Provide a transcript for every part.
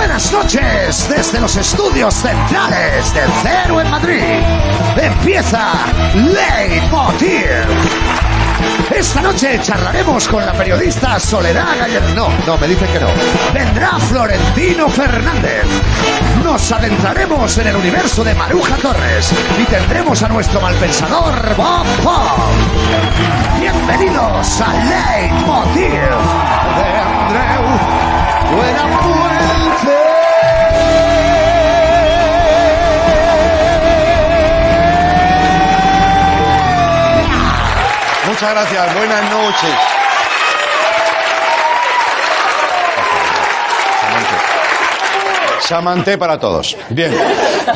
buenas noches desde los estudios centrales de Cero en Madrid. Empieza Leitmotiv. Esta noche charlaremos con la periodista Soledad Gallardo. No, no, me dicen que no. Vendrá Florentino Fernández. Nos adentraremos en el universo de Maruja Torres y tendremos a nuestro malpensador Bob Pop. Bienvenidos a Leitmotiv de Andreu Buenafuente. Muchas gracias, buenas noches. Samanté para todos. Bien.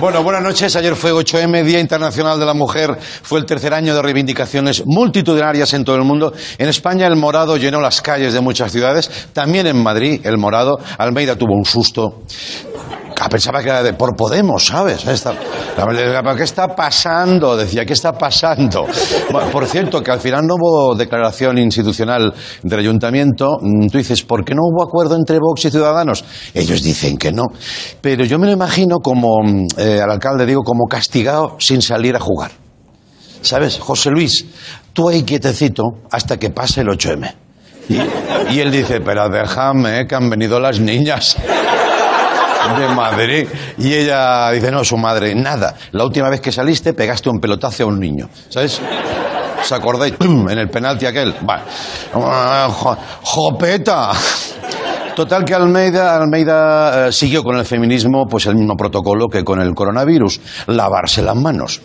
Bueno, buenas noches. Ayer fue 8M, Día Internacional de la Mujer. Fue el tercer año de reivindicaciones multitudinarias en todo el mundo. En España el morado llenó las calles de muchas ciudades. También en Madrid el morado. Almeida tuvo un susto. Ah, pensaba que era de por Podemos, ¿sabes? ¿Qué está pasando? Decía, ¿qué está pasando? Por cierto, que al final no hubo declaración institucional del ayuntamiento. Mm, Tú dices, ¿por qué no hubo acuerdo entre Vox y Ciudadanos? Ellos dicen que no. Pero yo me lo imagino como, mm, eh, al alcalde digo, como castigado sin salir a jugar. ¿Sabes? José Luis, tú ahí quietecito hasta que pase el 8M. Y, y él dice, pero déjame, que han venido las niñas de Madrid. Y ella dice, no, su madre, nada. La última vez que saliste pegaste un pelotazo a un niño. ¿Sabes? ¿Os acordáis? En el penalti aquel. ¡Jopeta! Total que Almeida, Almeida eh, siguió con el feminismo pues el mismo protocolo que con el coronavirus, lavarse las manos.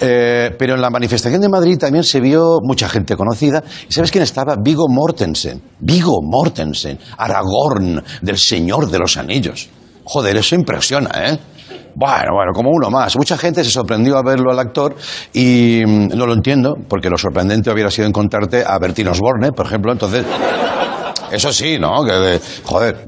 Eh, pero en la manifestación de Madrid también se vio mucha gente conocida. ¿Y sabes quién estaba? Vigo Mortensen. Vigo Mortensen, Aragorn, del Señor de los Anillos. Joder, eso impresiona, ¿eh? Bueno, bueno, como uno más. Mucha gente se sorprendió a verlo al actor y mm, no lo entiendo, porque lo sorprendente hubiera sido encontrarte a Bertín Osborne, por ejemplo. Entonces, eso sí, ¿no? Joder.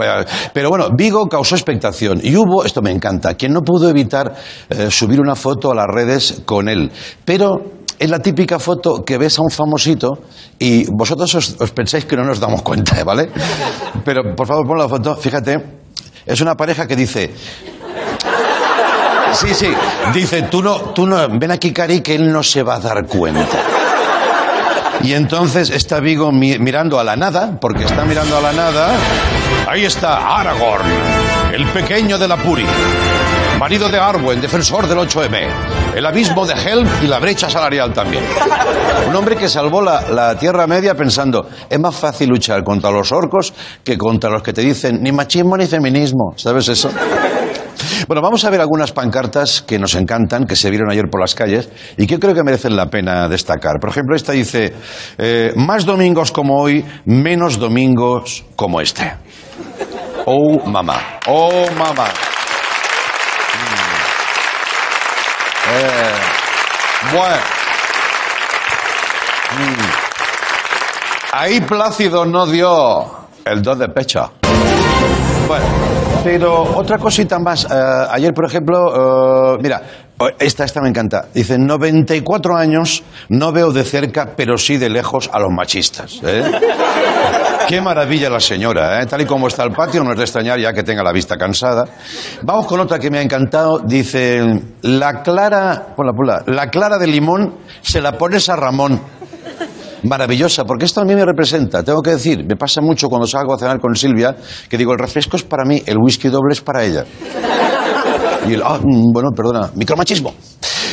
Pero bueno, Vigo causó expectación. Y hubo, esto me encanta, quien no pudo evitar eh, subir una foto a las redes con él. Pero es la típica foto que ves a un famosito y vosotros os, os pensáis que no nos damos cuenta, ¿vale? Pero por favor, pon la foto. Fíjate, es una pareja que dice. Sí, sí. Dice, tú no, tú no, ven aquí, Cari, que él no se va a dar cuenta. Y entonces está Vigo mi- mirando a la nada, porque está mirando a la nada. Ahí está Aragorn, el pequeño de la Puri. Marido de Arwen, defensor del 8M. El abismo de Helm y la brecha salarial también. Un hombre que salvó la, la Tierra Media pensando, es más fácil luchar contra los orcos que contra los que te dicen ni machismo ni feminismo. ¿Sabes eso? Bueno, vamos a ver algunas pancartas que nos encantan, que se vieron ayer por las calles y que creo que merecen la pena destacar. Por ejemplo, esta dice, eh, más domingos como hoy, menos domingos como este. Oh, mamá. Oh, mamá. Mm. Eh, bueno. Mm. Ahí Plácido no dio el dos de pecho. Bueno, pero otra cosita más. Eh, ayer, por ejemplo, eh, mira, esta, esta me encanta. Dice, 94 años, no veo de cerca, pero sí de lejos a los machistas. ¿eh? Qué maravilla la señora, ¿eh? Tal y como está el patio, no es de extrañar ya que tenga la vista cansada. Vamos con otra que me ha encantado. Dice, la clara, ponla, ponla, la clara de limón se la pones a Ramón. Maravillosa, porque esto a mí me representa, tengo que decir, me pasa mucho cuando salgo a cenar con Silvia, que digo, el refresco es para mí, el whisky doble es para ella. Y el, ah, mm, bueno, perdona, micromachismo.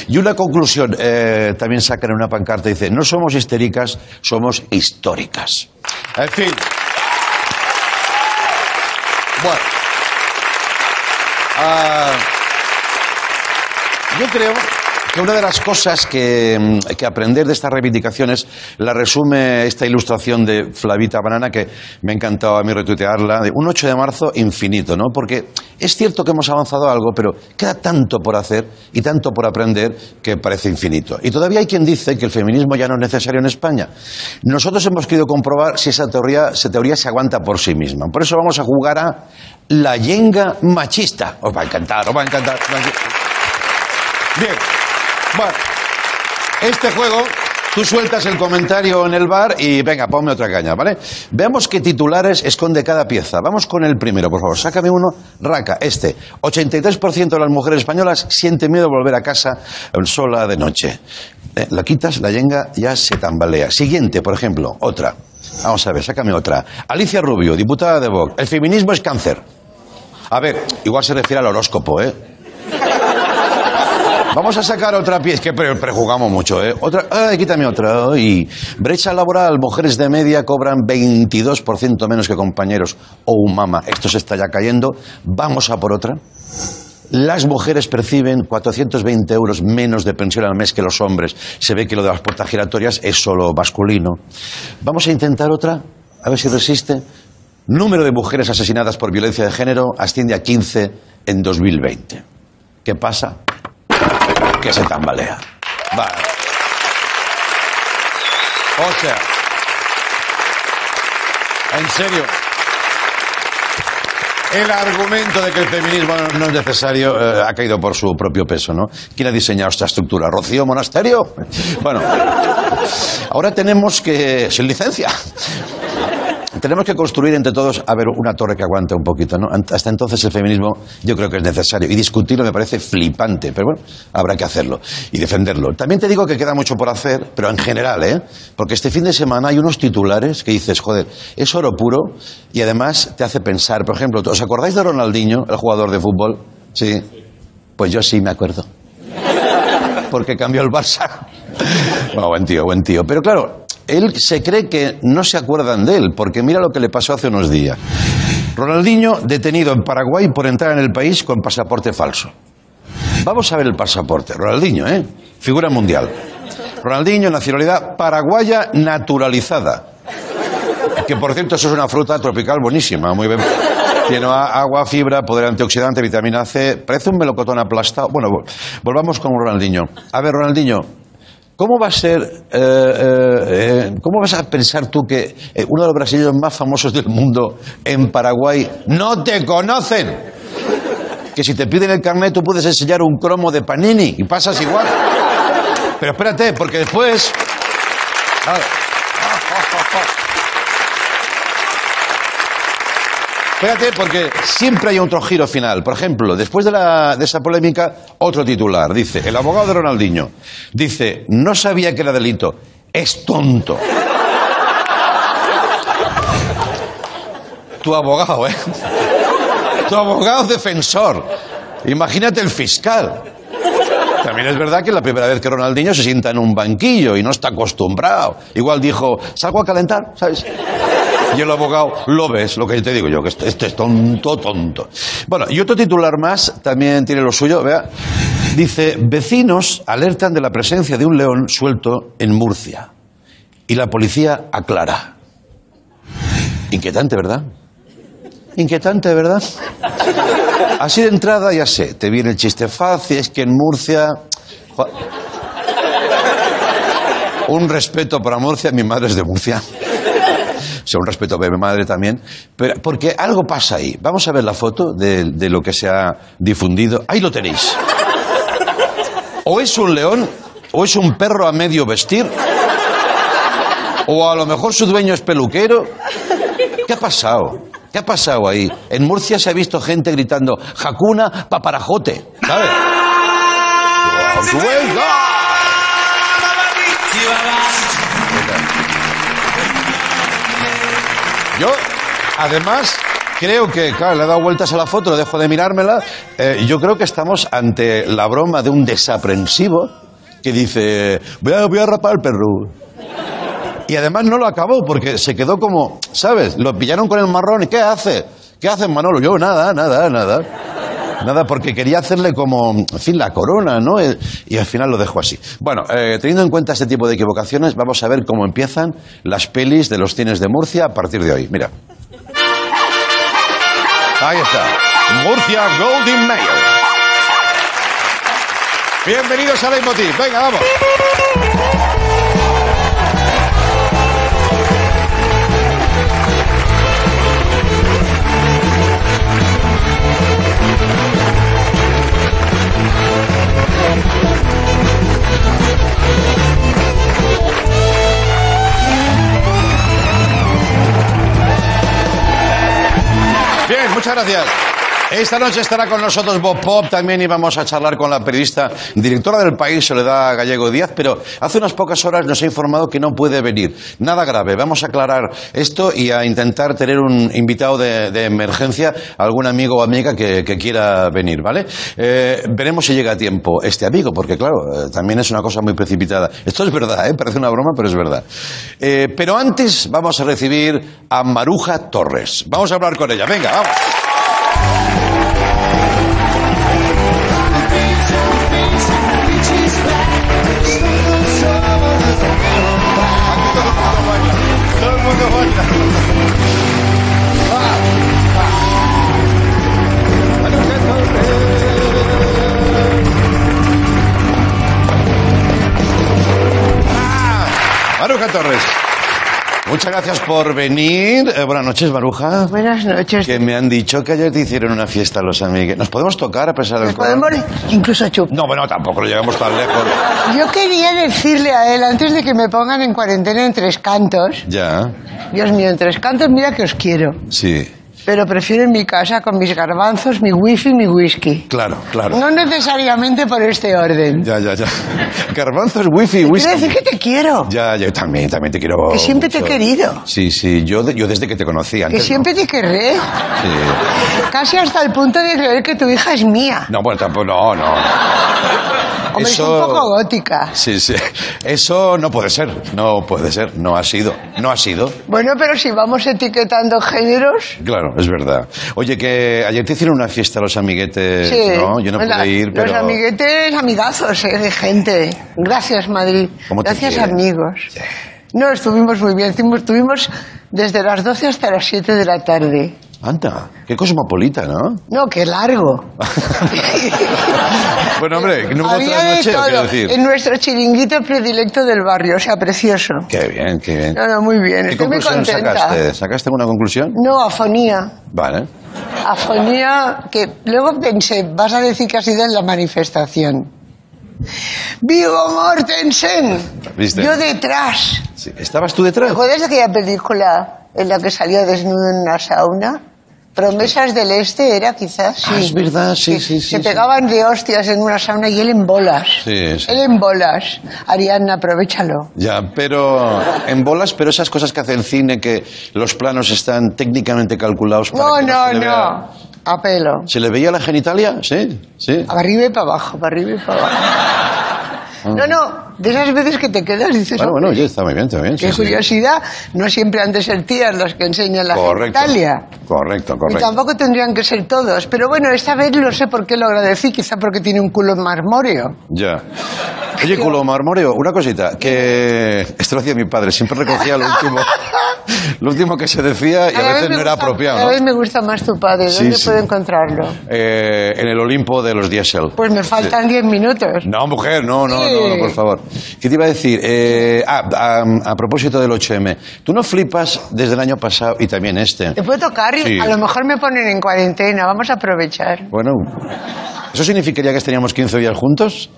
Y una conclusión, eh, también sacan una pancarta, dice, no somos histéricas, somos históricas. En fin. Bueno. Ah, yo creo una de las cosas que, mm, que aprender de estas reivindicaciones la resume esta ilustración de Flavita Banana que me ha encantado a mí retuitearla, de un 8 de marzo infinito, ¿no? Porque es cierto que hemos avanzado algo, pero queda tanto por hacer y tanto por aprender que parece infinito. Y todavía hay quien dice que el feminismo ya no es necesario en España. Nosotros hemos querido comprobar si esa teoría, esa teoría se aguanta por sí misma. Por eso vamos a jugar a la yenga machista. Os va a encantar, os va a encantar. Bien. Este juego Tú sueltas el comentario en el bar y venga, ponme otra caña, ¿vale? Veamos qué titulares esconde cada pieza. Vamos con el primero, por favor. Sácame uno. Raca, este. 83% de las mujeres españolas sienten miedo de volver a casa sola de noche. Eh, la quitas, la yenga ya se tambalea. Siguiente, por ejemplo, otra. Vamos a ver, sácame otra. Alicia Rubio, diputada de Vox. El feminismo es cáncer. A ver, igual se refiere al horóscopo, ¿eh? Vamos a sacar otra pieza, que prejugamos mucho, ¿eh? Otra, ay, quítame otra. Y brecha laboral, mujeres de media cobran 22% menos que compañeros. Oh, mama, esto se está ya cayendo. Vamos a por otra. Las mujeres perciben 420 euros menos de pensión al mes que los hombres. Se ve que lo de las puertas giratorias es solo masculino. Vamos a intentar otra, a ver si resiste. Número de mujeres asesinadas por violencia de género asciende a 15 en 2020. ¿Qué pasa? Que se tambalea. Vale. O sea, en serio, el argumento de que el feminismo no es necesario eh, ha caído por su propio peso, ¿no? ¿Quién ha diseñado esta estructura? ¿Rocío Monasterio? Bueno, ahora tenemos que, sin licencia, tenemos que construir entre todos, a ver, una torre que aguante un poquito, ¿no? Hasta entonces el feminismo yo creo que es necesario. Y discutirlo me parece flipante, pero bueno, habrá que hacerlo y defenderlo. También te digo que queda mucho por hacer, pero en general, ¿eh? Porque este fin de semana hay unos titulares que dices, joder, es oro puro y además te hace pensar. Por ejemplo, ¿os acordáis de Ronaldinho, el jugador de fútbol? Sí. Pues yo sí me acuerdo. Porque cambió el Barça. Bueno, buen tío, buen tío. Pero claro, él se cree que no se acuerdan de él, porque mira lo que le pasó hace unos días. Ronaldinho detenido en Paraguay por entrar en el país con pasaporte falso. Vamos a ver el pasaporte. Ronaldinho, ¿eh? Figura mundial. Ronaldinho, nacionalidad paraguaya naturalizada. Que por cierto, eso es una fruta tropical buenísima, muy bien. Tiene agua, fibra, poder antioxidante, vitamina C. Parece un melocotón aplastado. Bueno, volvamos con Ronaldinho. A ver, Ronaldinho, ¿Cómo va a ser, eh, eh, eh, cómo vas a pensar tú que uno de los brasileños más famosos del mundo en Paraguay no te conocen? Que si te piden el carnet tú puedes enseñar un cromo de Panini y pasas igual. Pero espérate, porque después... Espérate, porque siempre hay otro giro final. Por ejemplo, después de, de, esa polémica, otro titular. Dice, el abogado de Ronaldinho, dice, no sabía que era delito. Es tonto. tu abogado, ¿eh? Tu abogado defensor. Imagínate el fiscal. También es verdad que es la primera vez que Ronaldinho se sienta en un banquillo y no está acostumbrado. Igual dijo, salgo a calentar, ¿sabes? Y el abogado, lo ves, lo que te digo yo, que este, este, es tonto, tonto. Bueno, y otro titular más también tiene lo suyo, vea. Dice, vecinos alertan de la presencia de un león suelto en Murcia. Y la policía aclara. Inquietante, ¿verdad? Inquietante, ¿verdad? Así de entrada ya sé, te viene el chiste fácil, es que en Murcia... Un respeto para Murcia, mi madre es de Murcia sea, un respeto a mi madre también, pero, porque algo pasa ahí. Vamos a ver la foto de, de lo que se ha difundido. Ahí lo tenéis. O es un león, o es un perro a medio vestir, o a lo mejor su dueño es peluquero. ¿Qué ha pasado? ¿Qué ha pasado ahí? En Murcia se ha visto gente gritando, Jacuna paparajote, ¿sabes? Yo, además, creo que, claro, le he dado vueltas a la foto, lo dejo de mirármela. Eh, yo creo que estamos ante la broma de un desaprensivo que dice, voy a, voy a rapar el perro. Y además no lo acabó porque se quedó como, ¿sabes? Lo pillaron con el marrón y ¿qué hace? ¿Qué hace Manolo? Yo nada, nada, nada. Nada, porque quería hacerle como, en fin, la corona, ¿no? Eh, y al final lo dejo así. Bueno, eh, teniendo en cuenta este tipo de equivocaciones, vamos a ver cómo empiezan las pelis de los cines de Murcia a partir de hoy. Mira. Ahí está. Murcia Golden Mayer. Bienvenidos a Leitmotiv. Venga, vamos. Muchas gracias. Esta noche estará con nosotros Bob Pop también y vamos a charlar con la periodista directora del país, Soledad Gallego Díaz, pero hace unas pocas horas nos ha informado que no puede venir. Nada grave, vamos a aclarar esto y a intentar tener un invitado de, emergencia, algún amigo o amiga que, que quiera venir, ¿vale? Eh, veremos si llega a tiempo este amigo, porque claro, eh, también es una cosa muy precipitada. Esto es verdad, ¿eh? parece una broma, pero es verdad. Eh, pero antes vamos a recibir a Maruja Torres. Vamos a hablar con ella, venga, vamos. Maruja Torres. Muchas gracias por venir. Eh, buenas noches, Maruja. Buenas noches. Que me han dicho que ayer te hicieron una fiesta los amigos. ¿Nos podemos tocar a pesar del Nos podemos incluso chupar. No, bueno, tampoco lo llegamos tan lejos. Yo quería decirle a él, antes de que me pongan en cuarentena en tres cantos, Ya, Dios mío, en tres cantos, mira que os quiero. sí. Pero prefiero en mi casa con mis garbanzos, mi wifi y mi whisky. Claro, claro. No necesariamente por este orden. Ya, ya, ya. Garbanzos, wifi, Quiero whisky. decir que te quiero. Ya, yo también, también te quiero. Que siempre te he querido. Sí, sí, yo, yo desde que te conocí Que antes. siempre te querré. Sí. Casi hasta el punto de creer que tu hija es mía. No, bueno, tampoco, no, no. Hombre, es un poco gótica. Sí, sí. Eso no puede ser, no puede ser, no ha sido, no ha sido. Bueno, pero si vamos etiquetando géneros... Claro, es verdad. Oye, que ayer te hicieron una fiesta los amiguetes, Sí, ¿no? Yo no La- pude ir, pero... Los amiguetes, amigazos eh, de gente. Gracias, Madrid. ¿Cómo te Gracias, amigos. No, estuvimos muy bien. Estuvimos, estuvimos desde las 12 hasta las 7 de la tarde. Anda, qué cosmopolita, ¿no? No, qué largo. Bueno, hombre, ¿no hubo Había otra de todo quiero decir? en nuestro chiringuito predilecto del barrio. O sea, precioso. Qué bien, qué bien. No, no, muy bien. ¿Qué Estoy muy conclusión contenta. sacaste? ¿Sacaste una conclusión? No, afonía. Vale. Afonía que luego pensé, vas a decir que ha sido en la manifestación. Vigo Mortensen. ¿Viste? Yo detrás. Sí. ¿Estabas tú detrás? ¿Te acuerdas de aquella película en la que salía desnudo en una sauna? Promesas del Este era quizás, sí. Ah, es verdad, sí, sí, sí, Se sí. pegaban de hostias en una sauna y él en bolas. Sí, sí. Él en bolas. Ariadna, aprovechalo. Ya, pero en bolas, pero esas cosas que hace el cine, que los planos están técnicamente calculados para No, que no, le vea- no. A pelo. ¿Se le veía la genitalia? Sí, sí. Para arriba y para abajo, para arriba y para abajo. Ah. No, no, de esas veces que te quedas y dices, Bueno, bueno, "Hombre, oye, está muy bien, está bien. qué sí, sí. curiosidad, no siempre han de ser tías las que enseñan la Correcto. genitalia. Correcto, Y correcto. tampoco tendrían que ser todos. Pero bueno, esta vez lo sé por qué lo agradecí, quizá porque tiene un culo marmóreo. Ya. Oye, culo marmóreo, una cosita, que esto lo hacía mi padre, siempre recogía lo último, lo último que se decía y a vez veces no era gusta- apropiado, Cada vez ¿no? me gusta más tu padre. Sí, ¿Dónde sí. puedo encontrarlo? Eh, en el Olimpo de los diésel. Pues me faltan 10 minutos. No, mujer, no, no, Sí. no, no, por favor. ¿Qué te iba a decir? Eh, ah, a, a propósito del 8M, ¿tú no flipas desde el año pasado y también este? ¿Te puedo tocar? Y Sí. A lo mejor me ponen en cuarentena. Vamos a aprovechar. Bueno, ¿eso significaría que estaríamos 15 días juntos?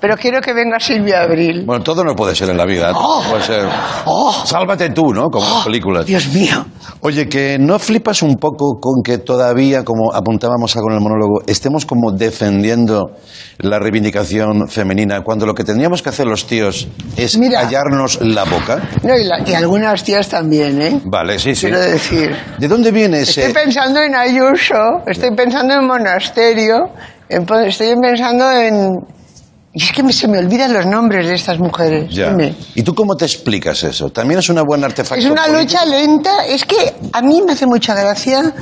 Pero quiero que venga Silvia Abril. Bueno, todo no puede ser en la vida. Oh. Puede ser. ¡Oh! Sálvate tú, ¿no? Como las películas. Dios mío. Oye, que no flipas un poco con que todavía, como apuntábamos algo en el monólogo, estemos como defendiendo la reivindicación femenina cuando lo que tendríamos que hacer los tíos es Mira. callarnos la boca. No, y, la- y algunas tías también, ¿eh? Vale, sí, sí. Quiero decir. ¿De dónde viene ese...? Estoy pensando en Ayuso, estoy pensando en monasterio, en- estoy pensando en... Y es que me- se me olvidan los nombres de estas mujeres. Ya. Dime. ¿Y tú cómo te explicas eso? ¿También es una buena artefacto Es una político? lucha lenta. Es que a mí me hace mucha gracia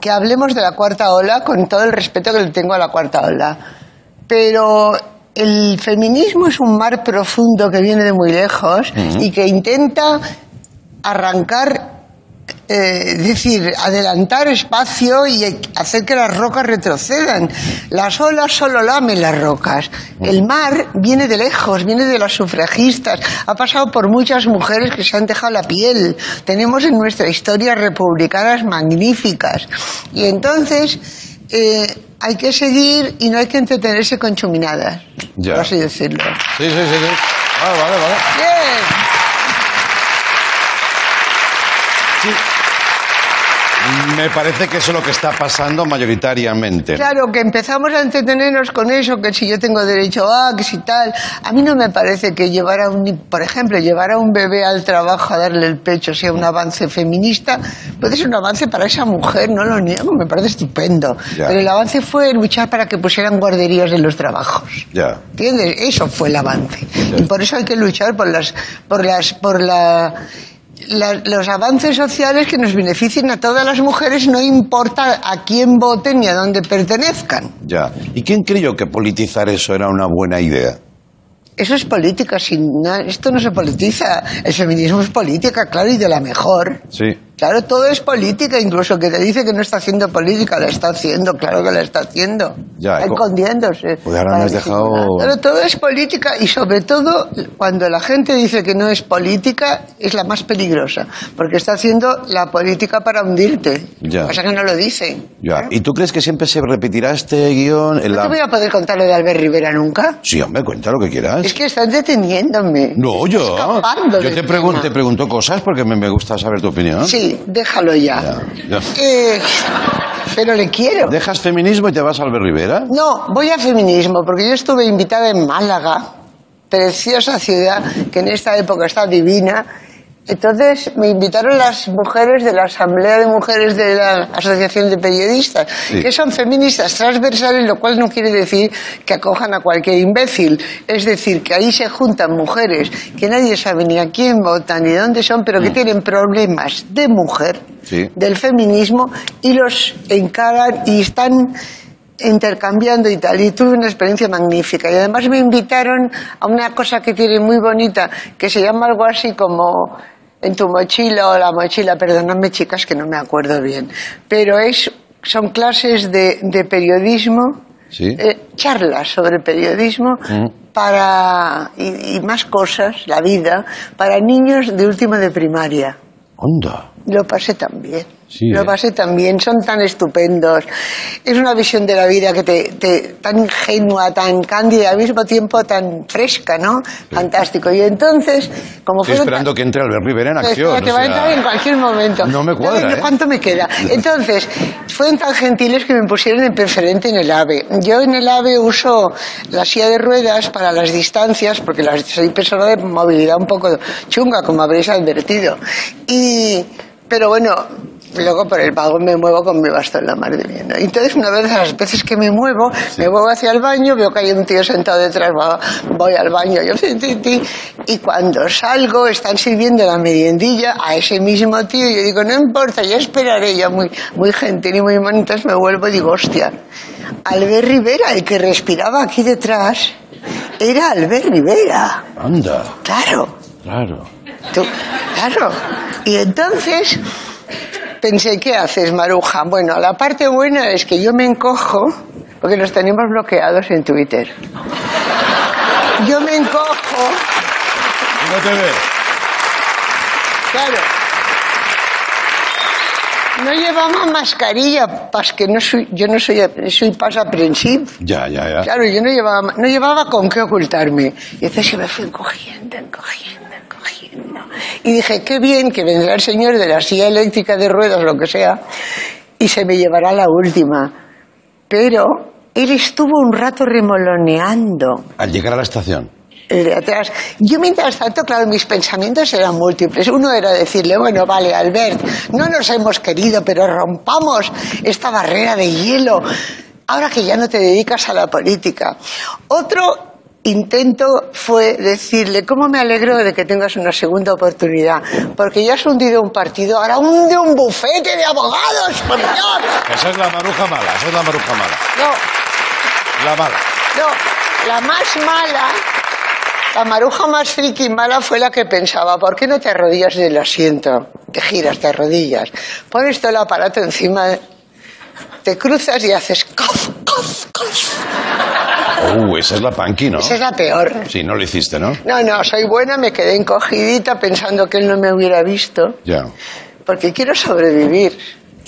que hablemos de la cuarta ola con todo el respeto que le tengo a la cuarta ola. Pero el feminismo es un mar profundo que viene de muy lejos y que intenta arrancar, eh, decir, adelantar espacio y hacer que las rocas retrocedan. Las olas solo lamen las rocas. El mar viene de lejos, viene de las sufragistas. Ha pasado por muchas mujeres que se han dejado la piel. Tenemos en nuestra historia republicanas magníficas. Y entonces eh, hay que seguir y no hay que entretenerse con chuminadas. Ya. Por así decirlo. Sí, sí, sí. sí. Vale, vale, vale. Bien. Me parece que eso es lo que está pasando mayoritariamente. Claro, que empezamos a entretenernos con eso, que si yo tengo derecho a, que si tal. A mí no me parece que llevar a un, por ejemplo, llevar a un bebé al trabajo a darle el pecho sea un avance feminista. Puede ser un avance para esa mujer, no lo niego, me parece estupendo. Ya. Pero el avance fue luchar para que pusieran guarderías en los trabajos. Ya. ¿Entiendes? Eso fue el avance. Y por eso hay que luchar por las, por las, por la, la- los avances sociales que nos beneficien a todas las mujeres, no importa a quién voten ni a dónde pertenezcan. Ya. ¿Y quién creyó que politizar eso era una buena idea? Eso es política, na- esto no se politiza. El feminismo es política, claro, y de la mejor. Sí. Claro, todo es política, incluso que te dice que no está haciendo política, la está haciendo, claro que la está haciendo. Ya, está escondiéndose. Pues ahora me has dejado-. Pero todo es política y sobre todo cuando la gente dice que no es política es la más peligrosa, porque está haciendo la política para hundirte. Ya. Pasa que no lo dicen. Ya. ¿Y tú crees que siempre se repetirá este guion en No la... te voy a poder contar lo de Albert Rivera nunca. Sí, hombre, cuenta lo que quieras. Es que estás deteniéndome. No, yo. Escapando Yo te, pregun- te pregunto cosas porque me, me gusta saber tu opinión. Sí, déjalo ya. Ya, ya. Eh, pero le quiero. ¿Dejas feminismo y te vas a Albert Rivera? No, voy a feminismo, porque yo estuve invitada en Málaga, preciosa ciudad que en esta época está divina. Entonces me invitaron las mujeres de la Asamblea de Mujeres de la Asociación de Periodistas, Sí. que son feministas transversales, lo cual no quiere decir que acojan a cualquier imbécil. Es decir, que ahí se juntan mujeres que nadie sabe ni a quién votan ni de dónde son, pero que tienen problemas de mujer, Sí. del feminismo, y los encaran y están intercambiando y tal, y tuve una experiencia magnífica. Y además me invitaron a una cosa que tiene muy bonita, que se llama algo así como en tu mochila o la mochila, perdonadme chicas que no me acuerdo bien, pero es, son clases de, de periodismo, Sí. eh, charlas sobre periodismo para, y, y más cosas, la vida, para niños de último de primaria. Onda. Lo pasé tan bien. Sí, lo ¿eh? pasé tan bien, son tan estupendos. Es una visión de la vida que te, te- tan ingenua, tan cándida, al mismo tiempo tan fresca, ¿no? Fantástico. Y entonces, como Estoy esperando tan- que entre Albert Rivera en acción. Espera, te o va a entrar en cualquier momento. No me cuadra, sé ¿eh? ¿Cuánto me queda? Entonces, fueron tan gentiles que me pusieron en preferente en el AVE. Yo en el AVE uso la silla de ruedas para las distancias, porque las- soy persona de movilidad un poco chunga, como habréis advertido. Y, pero bueno, luego por el vagón me muevo con mi bastón la mar de. Entonces, una vez a las veces que me muevo, me muevo hacia el baño, veo que hay un tío sentado detrás, voy al baño, yo y cuando salgo están sirviendo la meriendilla a ese mismo tío, y yo digo, no importa, ya esperaré, ya muy, muy gentil y muy entonces me vuelvo y digo, hostia, Albert Rivera, el que respiraba aquí detrás, era Albert Rivera, Anda. claro. Claro. Tú- claro. Y entonces pensé, ¿qué haces, Maruja? Bueno, la parte buena es que yo me encojo, porque los tenemos bloqueados en Twitter. Yo me encojo, No te ve. claro. No llevamos mascarilla, pas que no soy, yo no soy, soy pasaprensivo. Ya, ya, ya. Claro, yo no llevaba, no llevaba con qué ocultarme. Y entonces se me fue encogiendo, encogiendo, encogiendo. Y dije, qué bien que vendrá el señor de la silla eléctrica de ruedas, lo que sea, y se me llevará la última. Pero él estuvo un rato remoloneando Al llegar a la estación. el de atrás. Yo mientras tanto, claro, mis pensamientos eran múltiples. Uno era decirle, bueno, vale, Albert, no nos hemos querido, pero rompamos esta barrera de hielo, ahora que ya no te dedicas a la política. Otro intento fue decirle, ¿cómo me alegro de que tengas una segunda oportunidad? Porque ya has hundido un partido, ahora hunde un bufete de abogados, por Dios. Esa es la maruja mala, esa es la maruja mala. No, La mala. No, la más mala, la maruja más friki mala fue la que pensaba, ¿por qué no te arrodillas del asiento? Te giras, te arrodillas, pones todo el aparato encima, te cruzas y haces cof, cof, cof. Uh, esa es la punky, ¿no? Esa es la peor. Sí, no lo hiciste, ¿no? No, no, soy buena, me quedé encogidita pensando que él no me hubiera visto, Ya. porque quiero sobrevivir.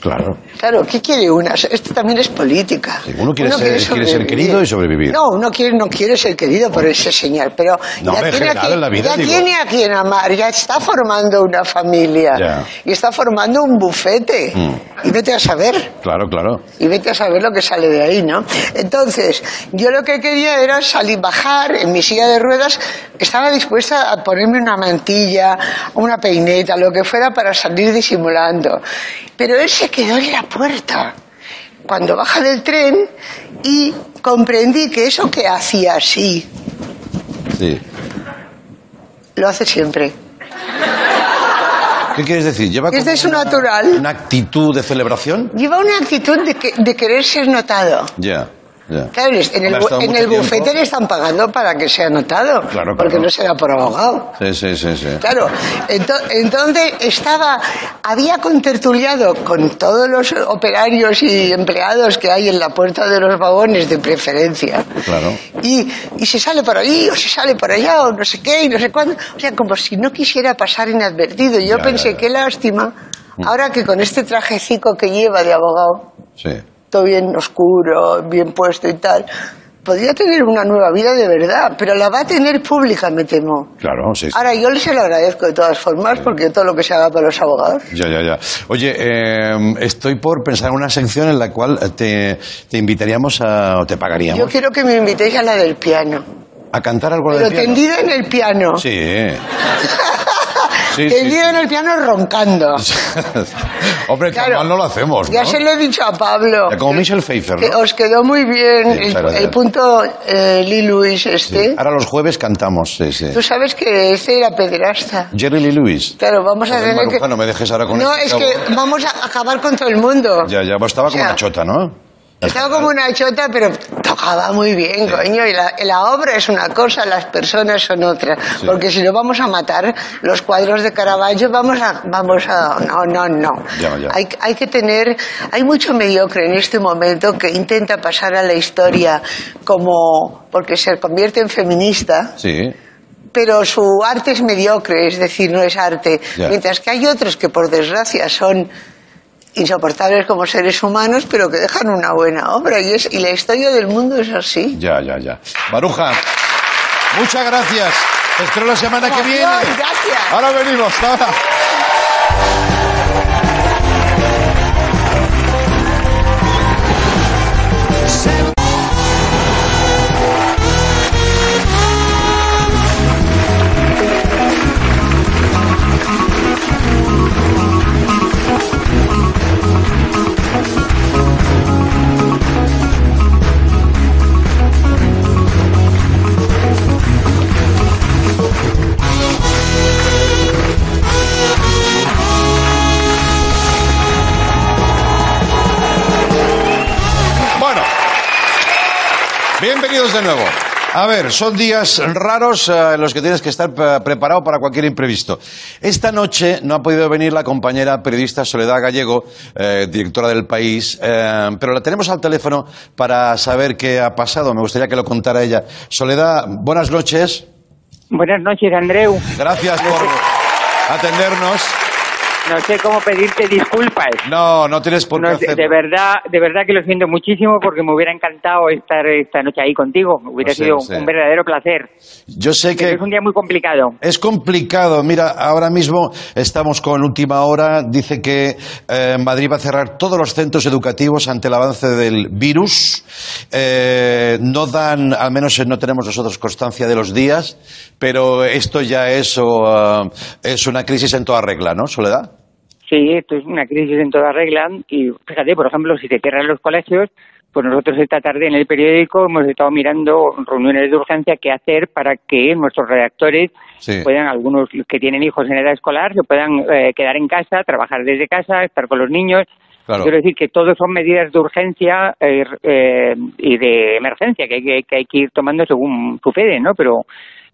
Claro. Claro, ¿qué quiere una? Esto también es política. Sí, uno quiere ser- quiere ser querido y sobrevivir. No, uno quiere, no quiere ser querido por ese señor, pero No, ya, tiene, a quien, en la vida, ya tiene a quien amar, ya está formando una familia Ya. y está formando un bufete. Mm. Y vete a saber. Claro, claro. Y vete a saber lo que sale de ahí, ¿no? Entonces, yo lo que quería era salir, bajar en mi silla de ruedas. Estaba dispuesta a ponerme una mantilla, una peineta, lo que fuera para salir disimulando. Pero él se quedó en la puerta cuando baja del tren y comprendí que eso que hacía así, Sí. lo hace siempre. ¿Qué quieres decir? ¿Lleva Es de su una- natural. ¿Una actitud de celebración? Lleva una actitud de, que- de querer ser notado. Ya, ya. Claro, en el, en el bufete le están pagando para que sea notado. Claro, Porque no se da por abogado. Sí, sí, sí, sí. Claro, ento- entonces estaba, había contertuliado con todos los operarios y empleados que hay en la puerta de los vagones de preferencia. Claro. Y, y se sale por ahí, o se sale por allá, o no sé qué, y no sé cuándo. O sea, como si no quisiera pasar inadvertido. Y yo Ya, pensé, ya, ya. qué lástima, ahora que con este trajecico que lleva de abogado, Sí. Todo bien oscuro, bien puesto y tal, podría tener una nueva vida de verdad, pero la va a tener pública, me temo. Claro, sí. Ahora, yo les lo agradezco de todas formas, porque todo lo que se haga para los abogados. Ya, ya, ya. Oye, eh, estoy por pensar en una sección en la cual te, te invitaríamos a, o te pagaríamos Yo quiero que me invitéis a la del piano, a cantar algo pero del piano. tendida en el piano. Sí. Sí, sí, tendida sí. en el piano roncando. Hombre, tan Claro. mal no lo hacemos, Ya ¿no? se lo he dicho a Pablo. Ya como Michelle Pfeiffer, os quedó muy bien Sí, el, punto eh, Lee Lewis este. Ahora los jueves cantamos, sí. Tú sabes que este era pederasta. Jerry Lee Lewis. Claro, vamos a tener que... no me dejes ahora con No, este es que vamos a acabar con todo el mundo. Ya, ya, pues estaba O como sea, una chota, ¿no? Estaba como una chota, pero tocaba muy bien, coño. Y la, la obra es una cosa, las personas son otra. Sí. Porque si no vamos a matar los cuadros de Caravaggio, vamos a... Vamos a no, no, no. Ya, ya. Hay, hay que tener... Hay mucho mediocre en este momento que intenta pasar a la historia como... Porque se convierte en feminista Sí. pero su arte es mediocre, es decir, no es arte. Mientras que hay otros que, por desgracia, son insoportables como seres humanos, pero que dejan una buena obra. Y, es, y la historia del mundo es así. Ya, ya, ya. Baruja, muchas gracias. Te espero la semana que viene. gracias. Ahora venimos, ahora. De nuevo. A ver, son días raros eh, en los que tienes que estar eh, preparado para cualquier imprevisto. Esta noche no ha podido venir la compañera periodista Soledad Gallego, eh, directora del país, eh, pero la tenemos al teléfono para saber qué ha pasado. Me gustaría que lo contara ella. Soledad, buenas noches. Buenas noches, Andreu. Gracias por atendernos. No sé cómo pedirte disculpas. No, no tienes por qué No de verdad, de verdad que lo siento muchísimo porque me hubiera encantado estar esta noche ahí contigo. Hubiera sé, sido sé. un verdadero placer. Yo sé que es un día muy complicado. Es complicado. Mira, ahora mismo estamos con última hora. Dice que eh, Madrid va a cerrar todos los centros educativos ante el avance del virus. Eh, no dan, al menos no tenemos nosotros constancia de los días, pero esto ya es, o, es una crisis en toda regla, ¿no, Soledad? Sí, esto es una crisis en toda regla. Y fíjate, por ejemplo, si se cierran los colegios, pues nosotros esta tarde en el periódico hemos estado mirando reuniones de urgencia qué hacer para que nuestros redactores Sí. puedan, algunos que tienen hijos en edad escolar, se puedan eh, quedar en casa, trabajar desde casa, estar con los niños. Claro. Quiero decir que todo son medidas de urgencia eh, eh, y de emergencia que hay que, que hay que ir tomando según sucede, ¿no? Pero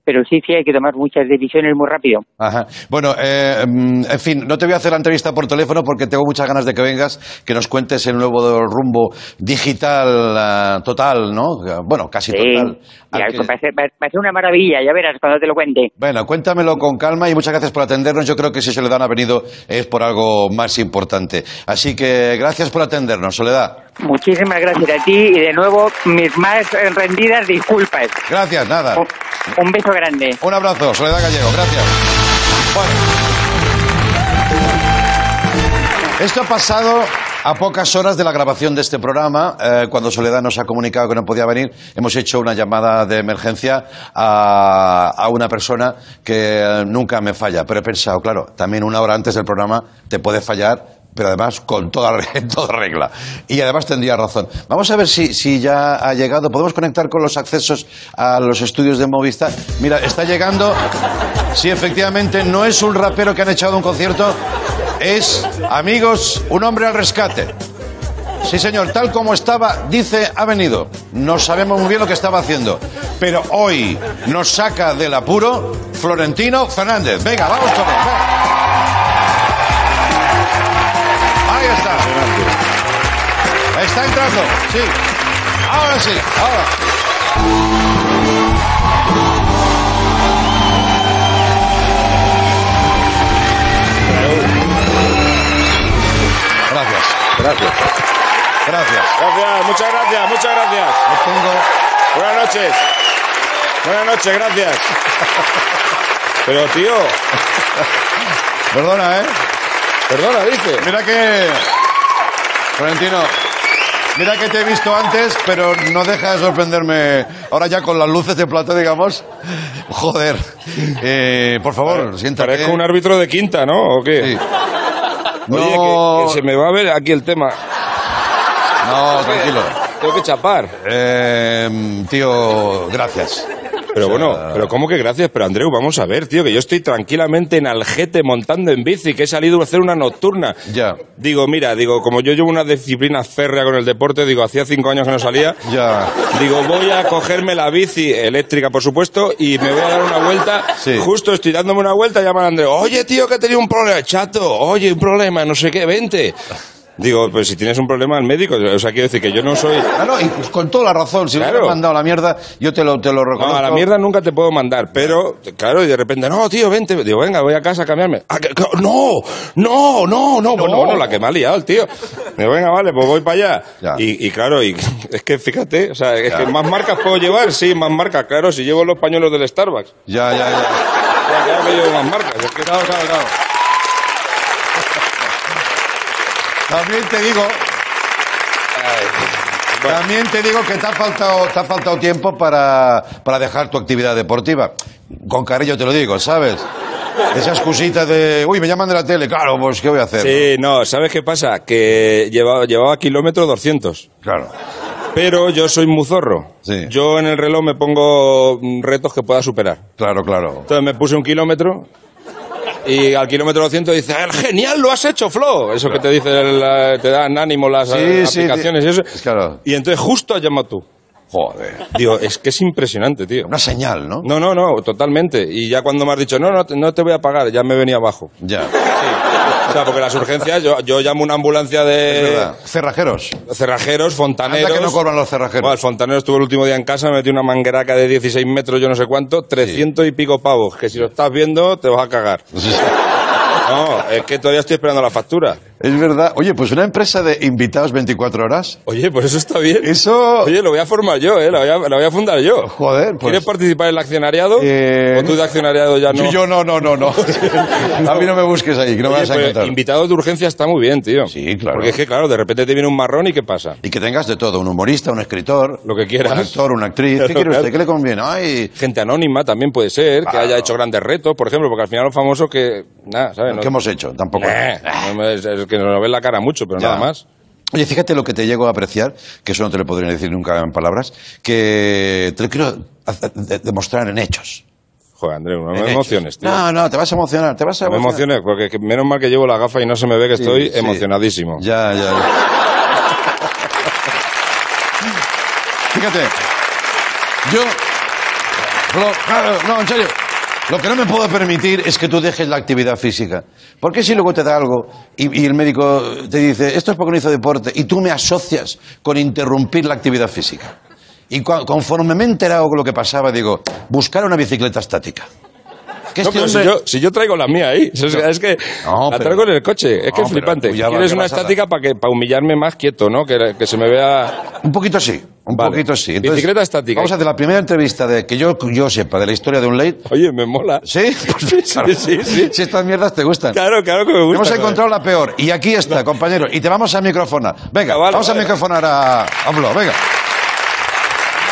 pero sí, sí hay que tomar muchas decisiones muy rápido. Ajá. Bueno, eh, mm, en fin, no te voy a hacer la entrevista por teléfono porque tengo muchas ganas de que vengas, que nos cuentes el nuevo rumbo digital ah, total, ¿no? Bueno, casi Sí, total. Ya, que- va, a ser, va a ser una maravilla, ya verás cuando te lo cuente. Bueno, cuéntamelo con calma y muchas gracias por atendernos. Yo creo que si Soledad no ha venido es por algo más importante. Así que gracias por atendernos, Soledad. Muchísimas gracias a ti y de nuevo mis más rendidas disculpas. Gracias, nada. Un, un beso grande. Un abrazo, Soledad Gallego, gracias. Bueno. Esto ha pasado a pocas horas de la grabación de este programa. eh, cuando Soledad nos ha comunicado que no podía venir, hemos hecho una llamada de emergencia a, a una persona que nunca me falla. Pero he pensado, claro, también una hora antes del programa te puede fallar. Pero además con toda, re- toda regla. Y además tendría razón. Vamos a ver si, si ya ha llegado. ¿Podemos conectar con los accesos a los estudios de Movistar? Mira, está llegando. Sí, efectivamente, no es un rapero que han echado un concierto. Es, amigos, un hombre al rescate. Sí, señor, tal como estaba, dice, ha venido. No sabemos muy bien lo que estaba haciendo. Pero hoy nos saca del apuro Florentino Fernández. Venga, vamos con él. Está entrando, sí. Ahora sí, ahora. Gracias, Gracias. gracias. Gracias, muchas gracias, muchas gracias. Tengo... Buenas noches. Buenas noches, gracias. Pero tío, Perdona, ¿eh? perdona, dice. Mira que... Florentino, mira que te he visto antes, pero no deja de sorprenderme ahora ya con las luces de plato, digamos. Joder. Eh, por favor, siéntate. Parezco un árbitro de quinta, ¿no? ¿O qué? Sí. Oye, que- No, que, se me va a ver aquí el tema. no, tranquilo. Tengo que chapar. Eh, tío, gracias. Pero bueno, pero ¿cómo que gracias? Pero Andreu, vamos a ver, tío, que yo estoy tranquilamente en Algete montando en bici, que he salido a hacer una nocturna. Ya. Digo, mira, digo, como yo llevo una disciplina férrea con el deporte, digo, hacía cinco años que no salía. Ya. Digo, voy a cogerme la bici eléctrica, por supuesto, y me voy a dar una vuelta. Sí. Justo estoy dándome una vuelta, llaman a Andreu. Oye, tío, que he tenido un problema, chato. Oye, un problema, no sé qué, vente. Digo, pues si tienes un problema al médico, o sea, quiero decir que yo no soy... Ah, no, y pues con toda la razón. Si Claro. me hubieras mandado la mierda, yo te lo, te lo reconozco. No, a la mierda nunca te puedo mandar, pero, claro, y de repente, no, tío, vente. Digo, venga, voy a casa a cambiarme. Ah, que- que- no, no, no, no. Bueno, bueno, la que me ha liado el tío. Digo, venga, vale, pues voy para allá. Y claro, y es que fíjate, o sea, es que más marcas puedo llevar, sí, más marcas, claro, si llevo los pañuelos del Starbucks. Ya, ya, ya. Ya, claro que llevo más marcas. Es que, Claro, claro, claro. También te digo, bueno, también te digo que te ha faltado, te ha faltado tiempo para, para dejar tu actividad deportiva. Con cariño te lo digo, ¿sabes? Esa excusita de, uy, me llaman de la tele, claro, pues ¿qué voy a hacer? sí, no, ¿sabes qué pasa? Que llevaba, llevaba kilómetro 200. Claro. Pero yo soy muy zorro. Sí. Yo en el reloj me pongo mm, retos que pueda superar. Claro, claro. Entonces me puse un kilómetro y al kilómetro 200 dice, "El genial, lo has hecho, Flo. Eso que te dice, el, te dan ánimo las Sí, eh, sí, aplicaciones y eso. claro. Y entonces justo has llamado tú. Joder. Digo, es que es impresionante, tío. Una señal, ¿no? No, no, no, totalmente. Y ya cuando me has dicho, no, no, no te voy a pagar, ya me venía abajo. Ya. O sea, porque las urgencias, yo, yo llamo una ambulancia de. Cerrajeros. cerrajeros, fontaneros. Anda que no cobran los cerrajeros. Bueno, el fontanero estuvo el último día en casa, me metí una mangueraca de 16 metros, yo no sé cuánto, 300 y pico pavos, que si lo estás viendo te vas a cagar. No, es que todavía estoy esperando la factura. Es verdad. Oye, pues una empresa de invitados 24 horas. Oye, pues eso está bien. Eso. Oye, lo voy a formar yo, ¿eh? La voy a, la voy a fundar yo. Joder, pues. ¿Quieres participar en el accionariado? Eh, ¿O tú de accionariado ya no? Yo, yo no, no, no, no. A mí no me busques ahí, que no me vas a pues, encontrar. invitados de urgencia está muy bien, tío. Sí, claro. Porque es que, claro, de repente te viene un marrón y ¿qué pasa? Y que tengas de todo, un humorista, un escritor, Lo que quieras. un actor, una actriz. ¿Qué quiere usted? claro. ¿Qué le conviene? Ay, Gente anónima también puede ser, que haya hecho grandes retos, por ejemplo, porque al final los famosos que... Nada, ¿sabes? No- ¿qué hemos hecho? Tampoco. Nah, no me- es, es que nos ven la cara mucho, pero Ya. nada más. Oye, fíjate lo que te llego a apreciar, que eso no te lo podría decir nunca en palabras, que te lo quiero demostrar en hechos. Joder, Andreu, no me emociones, tío. No, no, te vas a emocionar, te vas a No me emocionar. emociones, porque que- menos mal que llevo la gafa y no se me ve que Sí, estoy sí. emocionadísimo. Ya, ya, ya. Fíjate, yo, Lo- claro, no, en serio. Lo que no me puedo permitir es que tú dejes la actividad física. Porque si luego te da algo y, el médico te dice, esto es porque no hizo deporte, y tú me asocias con interrumpir la actividad física? Y conforme me he enterado de lo que pasaba, digo, buscar una bicicleta estática. Que No, pero si yo, si yo traigo la mía ahí, es, es que No, la pero- traigo en el coche, es que es flipante. Quieres una estática para que para humillarme más quieto, ¿no? Que, que se me vea... Un poquito sí, un Vale. poquito sí. Bicicleta estática. Vamos a hacer la primera entrevista de que yo, yo sepa de la historia de un late. Oye, me mola. ¿Sí? sí, sí, sí. Si estas mierdas te gustan. Claro, claro que me gusta. Hemos encontrado la peor. Y aquí está, compañero. Y te vamos a microfonar. Venga, Vale, vamos a microfonar a Hablo. Venga.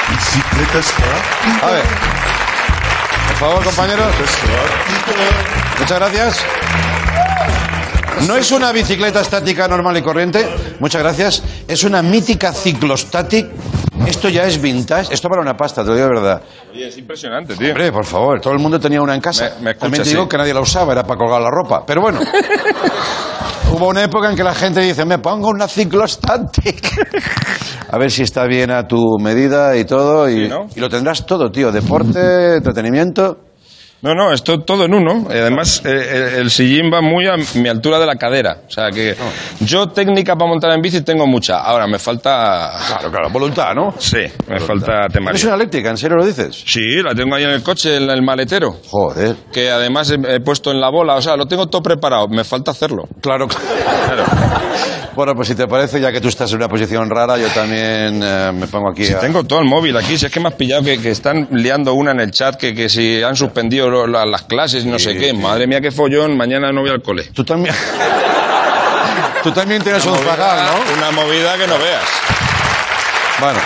Bicicleta estática. A ver. Por favor, compañero. Muchas gracias. No es una bicicleta estática normal y corriente. Muchas gracias. Es una mítica ciclostatic. Esto ya es vintage. Esto para una pasta, te lo digo de verdad. Oye, es impresionante, tío. Hombre, por favor, todo el mundo tenía una en casa. Me- me escucha, También te digo sí. que nadie la usaba, era para colgar la ropa. Pero bueno, hubo una época en que la gente dice, me pongo una ciclostatic. A ver si está bien a tu medida y todo. Y, Sí, ¿no? y lo tendrás todo, tío. Deporte, entretenimiento. No, no, esto todo en uno. Eh, Además, eh, eh, el sillín va muy a mi altura de la cadera. O sea que yo técnica para montar en bici tengo mucha. Ahora me falta... Claro, claro, voluntad, ¿no? Sí, me falta temario. ¿Es una eléctrica? ¿En serio lo dices? Sí, la tengo ahí en el coche, en el maletero. Joder. Que además he, he puesto en la bola. O sea, lo tengo todo preparado. Me falta hacerlo. Claro. Claro. Bueno, pues si te parece, ya que tú estás en una posición rara, yo también eh, me pongo aquí Si a... tengo todo el móvil aquí, si es que me has pillado que, que están liando una en el chat, que, que si han suspendido lo- la- las clases no sé qué. Madre mía, qué follón, mañana no voy al cole. Tú también... tú también tienes un zagal, ¿no? Una movida que no veas. Bueno.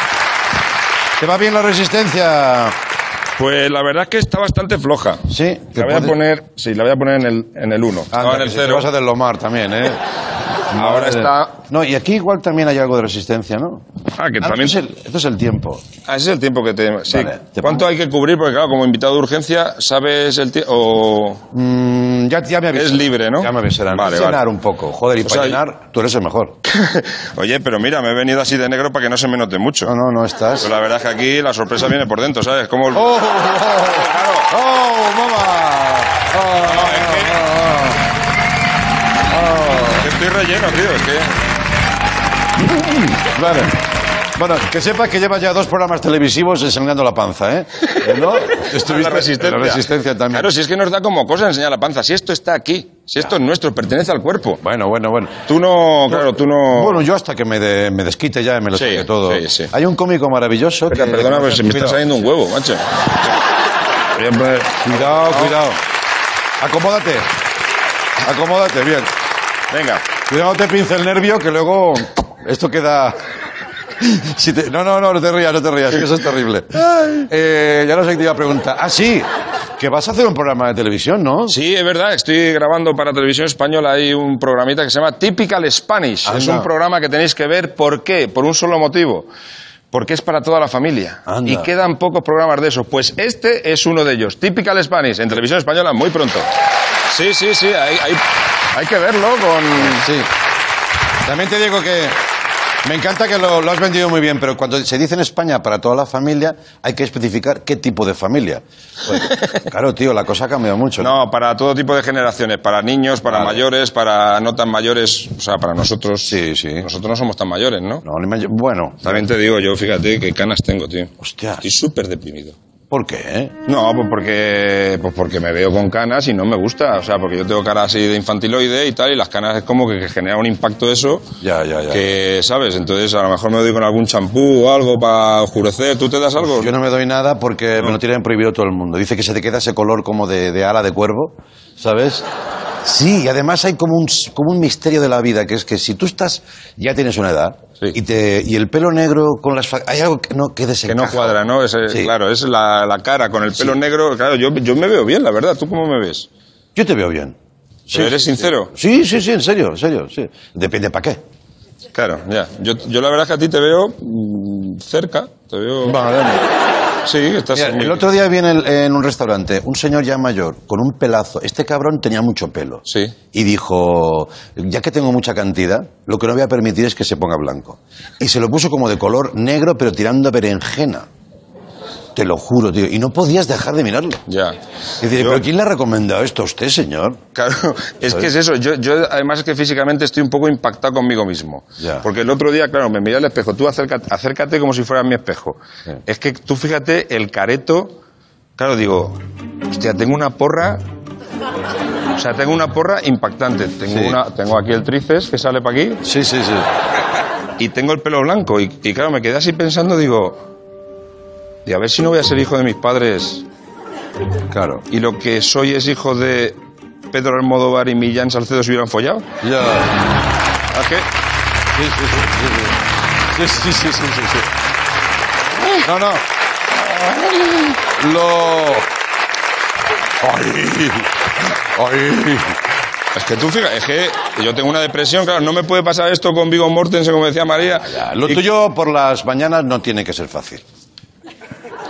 ¿Te va bien la resistencia? Pues la verdad es que está bastante floja. Sí. ¿Te La voy a poner, sí, la voy a poner en el, en el 1. Anda, en el que si te 0. vas a deslomar también, ¿eh? Ahora está- No, y aquí igual también hay algo de resistencia, ¿no? Ah, que Ah, también... esto, es el, esto es el tiempo. Ah, ese es el tiempo que te... Sí. Vale, te ¿Cuánto pongo. hay que cubrir? Porque claro, como invitado de urgencia, ¿sabes el tiempo? O... Mm, ya, ya me avisarán. Es libre, ¿no? Ya me avisarán. Vale, Llenar vale. un poco. Joder, y O para sea, llenar, tú eres el mejor. Oye, pero mira, me he venido así de negro para que no se me note mucho. No, no, no estás. Pero la verdad es que aquí la sorpresa viene por dentro, ¿sabes? Como el... ¡Oh! ¡Oh! ¡Oh, mamá! ¡Oh! Estoy relleno, tío. Es que... Vale. Bueno, que sepas que llevas ya dos programas televisivos enseñando la panza, ¿eh? ¿No? Estuviste la resistencia. La resistencia también. Claro, si es que nos da como cosa enseñar la panza. Si esto está aquí, si esto es nuestro, pertenece al cuerpo. Bueno, bueno, bueno. Tú no, claro, tú no... Bueno, yo hasta que me, de- me desquite ya y me lo Sí, saque todo. sí, sí. Hay un cómico maravilloso Espera, que... perdona, pero se me está saliendo un huevo, macho. Cuidado, cuidado. Acomódate. Acomódate, bien. Venga. Cuidado, no te pince el nervio, que luego esto queda... Si te- No, no, no, no te rías, no te rías, que eso es terrible. Eh, ya no sé qué te iba a preguntar. Ah, sí, que vas a hacer un programa de televisión, ¿no? Sí, es verdad, estoy grabando para Televisión Española hay un programita que se llama Typical Spanish. Es un programa que tenéis que ver. ¿Por qué? Por un solo motivo. Porque es para toda la familia. Anda. Y quedan pocos programas de esos. Pues este es uno de ellos. Typical Spanish, en Televisión Española, muy pronto. Sí, sí, sí, hay, hay, hay que verlo con... Sí. También te digo que me encanta que lo, lo has vendido muy bien, pero cuando se dice en España para toda la familia, hay que especificar qué tipo de familia. Pues, claro, tío, la cosa ha cambiado mucho. No, para todo tipo de generaciones, para niños, para Vale. mayores, para no tan mayores, o sea, para nosotros. Sí, sí. Nosotros no somos tan mayores, ¿no? No, ni me- bueno, También te digo, yo fíjate qué canas tengo, tío. Hostia. Estoy súper deprimido. ¿Por qué? No, pues porque, pues porque me veo con canas y no me gusta. O sea, porque yo tengo cara así de infantiloide y tal, y las canas es como que, que genera un impacto eso. Ya, ya, ya. Que, ¿sabes? Entonces a lo mejor me doy con algún champú o algo para oscurecer. ¿Tú te das algo? Yo no me doy nada porque me lo tienen prohibido todo el mundo. Dice que se te queda ese color como de, de ala de cuervo, ¿sabes? Sí, y además hay como un, como un misterio de la vida, que es que si tú estás, ya tienes una edad, Sí. y, te, y el pelo negro con las... fa- Hay algo que no que Que no cuadra, ¿no? Es, eh, Sí. Claro, es la, la cara con el pelo negro. Claro, yo, yo me veo bien, la verdad. ¿Tú cómo me ves? Yo te veo bien. ¿Pero eres sincero? Sí, sí, sí, en serio, en serio, sí. Depende para qué. Claro, ya. Yo, yo la verdad es que a ti te veo mm, cerca. Te veo... Sí, estás... Mira, muy- el otro día viene el- en un restaurante un señor ya mayor con un pelazo. Este cabrón tenía mucho pelo. Sí. Y dijo, ya que tengo mucha cantidad, lo que no voy a permitir es que se ponga blanco. Y se lo puso como de color negro, pero tirando a berenjena. Te lo juro, tío. Y no podías dejar de mirarlo. Ya. Y dices, Yo- ¿pero quién le ha recomendado esto a usted, señor? Claro, es que es eso. Yo, yo además es que físicamente estoy un poco impactado conmigo mismo. Ya. Porque el otro día, claro, me miré al espejo. Tú acércate, acércate como si fuera mi espejo. Sí. Es que tú fíjate el careto. Claro, digo, hostia, tengo una porra. O sea, tengo una porra impactante. Tengo, Sí. una, tengo aquí el tríceps que sale para aquí Sí, sí, sí. y tengo el pelo blanco. Y, y claro, me quedé así pensando, digo, y a ver si no voy a ser hijo de mis padres Claro. y lo que soy es hijo de Pedro Almodóvar y Millán Salcedo se hubieran follado. Ya. ¿A qué? Sí, sí, sí, sí, sí. Sí, sí, sí. No, no. Lo... Ay. Ay. Es que tú fíjate, es que yo tengo una depresión, claro, no me puede pasar esto con Vigo Mortensen, como decía María. Lo Y- tuyo por las mañanas no tiene que ser fácil.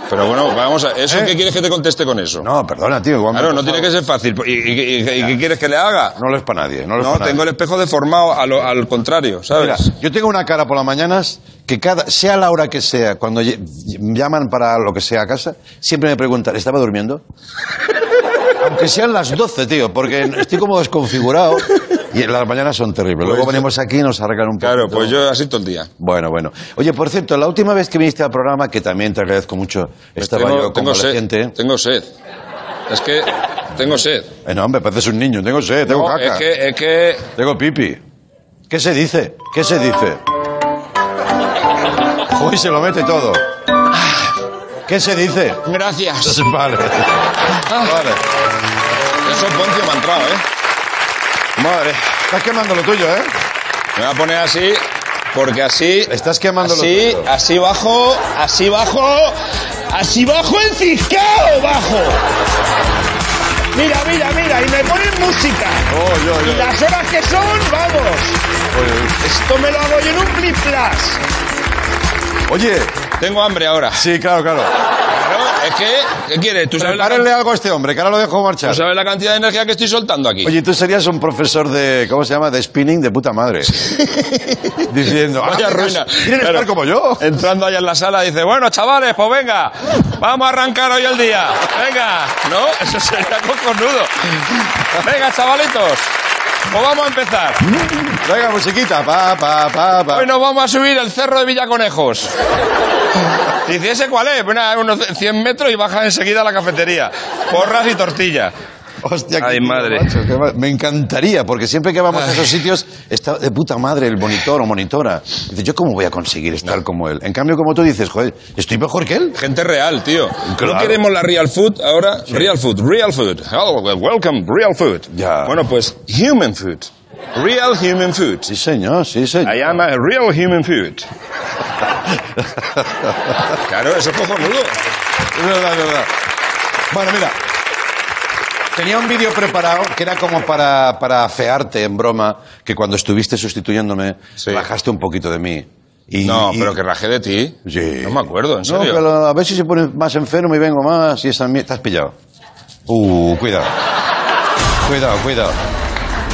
Pero bueno, vamos a... ¿Eso ¿Eh? qué quieres que te conteste con eso? No, perdona, tío. igual Claro, no tiene que ser fácil. ¿Y, y- y- y qué quieres que le haga? No lo es para nadie. No, lo es No, para tengo el espejo deformado al contrario, Mira, ¿sabes? yo tengo una cara por las mañanas que cada, sea la hora que sea, cuando llaman para lo que sea a casa, siempre me preguntan, ¿estaba durmiendo? Aunque sean las 12, tío, porque estoy como desconfigurado y las mañanas son terribles. Luego Pues- venimos aquí y nos arreglan un poco. Claro, pues yo así todo el día. Bueno, bueno. Oye, por cierto, la última vez que viniste al programa, que también te agradezco mucho, estaba tengo, yo tengo sed, tengo sed. Es que tengo sed. Eh, no, hombre, pareces un niño. Tengo sed, tengo No, caca. es que, es que Tengo pipi. ¿Qué se dice? ¿Qué se dice? Uy, se lo mete todo. ¿Qué se dice? Gracias. Vale. Vale. Eso Poncio me ha entrado, ¿eh? Madre. Estás quemando lo tuyo, ¿eh? Me voy a poner así, porque así... Estás quemando lo así, tuyo. así bajo, así bajo, así bajo el ciscao, bajo. Mira, mira, mira, y me ponen música. Oh, yo, yo. Y las horas que son, vamos. Esto me lo hago yo en un flip. Oye, Tengo hambre ahora. sí, claro, claro. Claro, es que, ¿qué quieres? ¿Tú sabes, la, Prepárenle algo a este hombre, que ahora lo dejo marchar. ¿Tú sabes la cantidad de energía que estoy soltando aquí? Oye, tú serías un profesor de, ¿cómo se llama? De spinning de puta madre. Diciendo, ah, Vaya ruina. ¿Quieren Claro. estar como yo? Entrando allá en la sala dice, bueno, chavales, pues venga, vamos a arrancar hoy el día. Venga, ¿no? Eso sería cojonudo. Venga, chavalitos, pues vamos a empezar. Venga, musiquita. Pa, pa, pa, pa. Hoy nos vamos a subir el cerro de Villaconejos. Dice, ¿ese cuál es? Pues nada, unos 100 metros y baja enseguida a la cafetería. Porras y tortilla. Hostia, qué Ay, tío, madre. macho, qué me encantaría, porque siempre que vamos a esos sitios está de puta madre el monitor o monitora. Dice, ¿yo cómo voy a conseguir estar como él? En cambio, como tú dices, joder, ¿estoy mejor que él? Gente real, tío. Claro. ¿No queremos la real food ahora? Real food, real food. Well, welcome, real food. Ya. Bueno, pues human food. Real human food. Sí, señor, sí, señor. I am a real human food. Claro, eso es cojonudo. Es verdad, es verdad. Bueno, mira. Tenía un vídeo preparado que era como para, para afearte en broma, que cuando estuviste sustituyéndome, Sí. bajaste un poquito de mí. Y- No, y- pero que rajé de ti. Sí. No me acuerdo, en No, serio. pero a ver si se pone más enfermo y vengo más y esa mierda. Has pillado. Uh, cuidado. Cuidado, cuidado.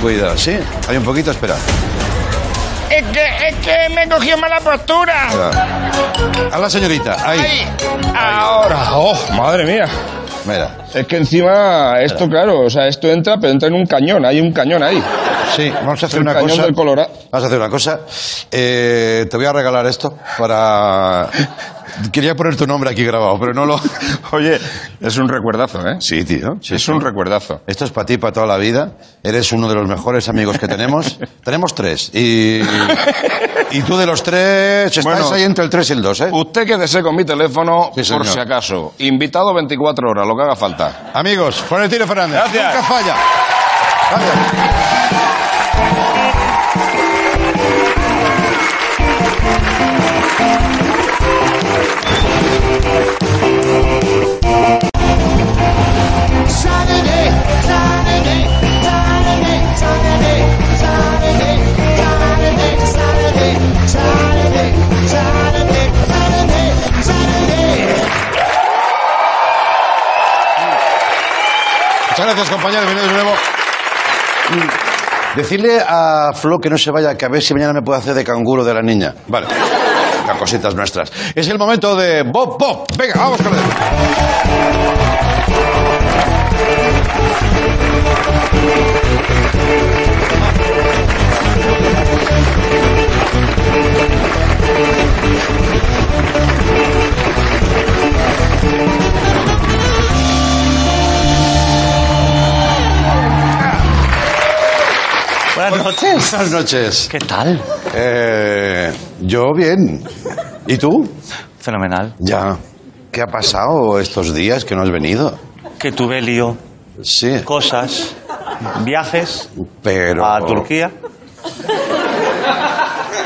Cuidado, ¿sí? Hay un poquito, espera. Es que, es que me cogió mala postura. Cuidado. A la señorita, ahí. Ahora. Oh, madre mía. Mira. Es que encima, esto, claro, o sea, esto entra, pero entra en un cañón. Hay un cañón ahí. Sí, vamos a hacer El una cañón cosa. del Colorado. Vamos a hacer una cosa. Eh, te voy a regalar esto para. Quería poner tu nombre aquí grabado, pero no lo. Oye, es un recuerdazo, ¿eh? Sí, tío. sí, es sí. un recuerdazo. Esto es para ti, para toda la vida. Eres uno de los mejores amigos que tenemos. tenemos tres. Y, y tú de los tres estás Bueno. ahí entre el 3 y el 2, ¿eh? Usted quédese con mi teléfono Sí, por si acaso. Invitado 24 horas, lo que haga falta. Amigos, Florentino Fernández. Gracias. Nunca falla. Gracias. Gracias, compañeros. Bienvenidos de nuevo. Mm. Decirle a Flo que no se vaya, que a ver si mañana me puede hacer de canguro de la niña. Vale. toca cositas nuestras. Es el momento de Bob Bob. Venga, vamos con él. Buenas noches. Buenas noches. ¿Qué tal? Eh, yo bien. ¿Y tú? Fenomenal. Ya. ¿Qué ha pasado estos días que no has venido? Que tuve lío, Sí, cosas, viajes pero... a Turquía.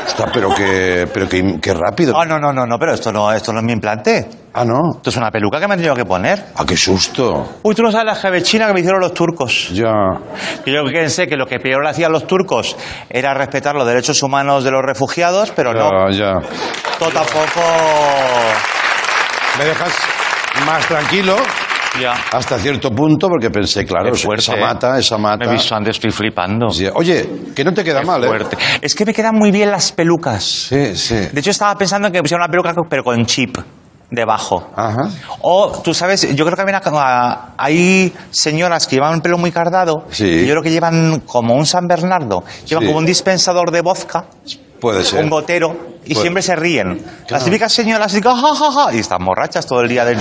Está, pero que, pero que, que rápido. Ah, no, no, no, no, pero esto no, esto no es mi implante. Ah, no. Esto es una peluca que me han tenido que poner. Ah, qué susto. Uy, tú no sabes la jabechina que me hicieron los turcos. Ya. Que yo pensé que lo que peor le hacían los turcos era respetar los derechos humanos de los refugiados, pero no. Ya, ya. Esto tampoco. Me dejas más tranquilo Ya. hasta cierto punto porque pensé, claro, Es fuerte, esa ¿eh? mata, esa mata. Me he visto antes, estoy flipando. Sí, Oye, que no te queda mal, ¿eh? Fuerte. Es que me quedan muy bien las pelucas. Sí, sí. De hecho, estaba pensando en que pusiera una peluca, pero con chip debajo. Ajá. O, tú sabes, yo creo que hay, una- hay señoras que llevan un pelo muy cardado. Sí. Y yo creo que llevan como un San Bernardo. Llevan Sí. como un dispensador de vodka, Puede ser. un gotero, y Puede. siempre se ríen. Las típicas señoras y, ja, ja, ja, y están borrachas todo el día del,